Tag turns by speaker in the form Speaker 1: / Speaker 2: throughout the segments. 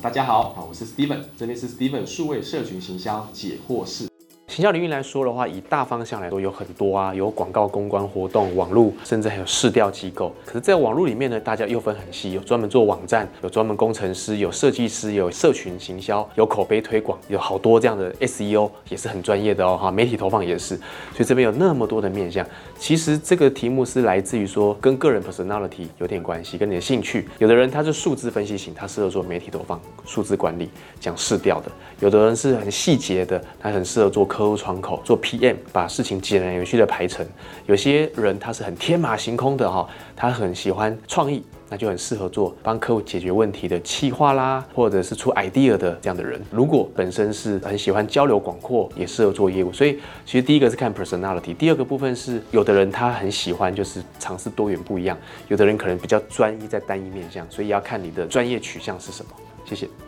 Speaker 1: 大家好，我是 Steven，这里是 Steven 数位社群行销解惑室。
Speaker 2: 行销领域来说的话，以大方向来说有很多啊，有广告公关活动、网络，甚至还有市调机构。可是，在网络里面呢，大家又分很细，有专门做网站，有专门工程师，有设计师，有社群行销，有口碑推广，有好多这样的 SEO 也是很专业的哦哈。媒体投放也是，所以这边有那么多的面向。其实这个题目是来自于说跟个人 personality 有点关系，跟你的兴趣。有的人他是数字分析型，他适合做媒体投放、数字管理、讲市调的；有的人是很细节的，他很适合做科。窗口做 PM，把事情井然有序的排成。有些人他是很天马行空的哈，他很喜欢创意，那就很适合做帮客户解决问题的企划啦，或者是出 idea 的这样的人。如果本身是很喜欢交流广阔，也适合做业务。所以其实第一个是看 personality，第二个部分是有的人他很喜欢就是尝试多元不一样，有的人可能比较专一在单一面向，所以要看你的专业取向是什么。谢谢。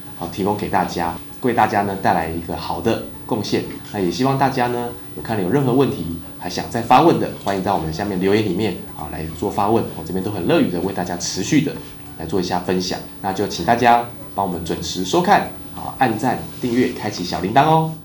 Speaker 1: 好，提供给大家，为大家呢带来一个好的贡献。那也希望大家呢，有看了有任何问题。还想再发问的，欢迎在我们下面留言里面啊来做发问，我这边都很乐于的为大家持续的来做一下分享。那就请大家帮我们准时收看，啊按赞、订阅、开启小铃铛哦。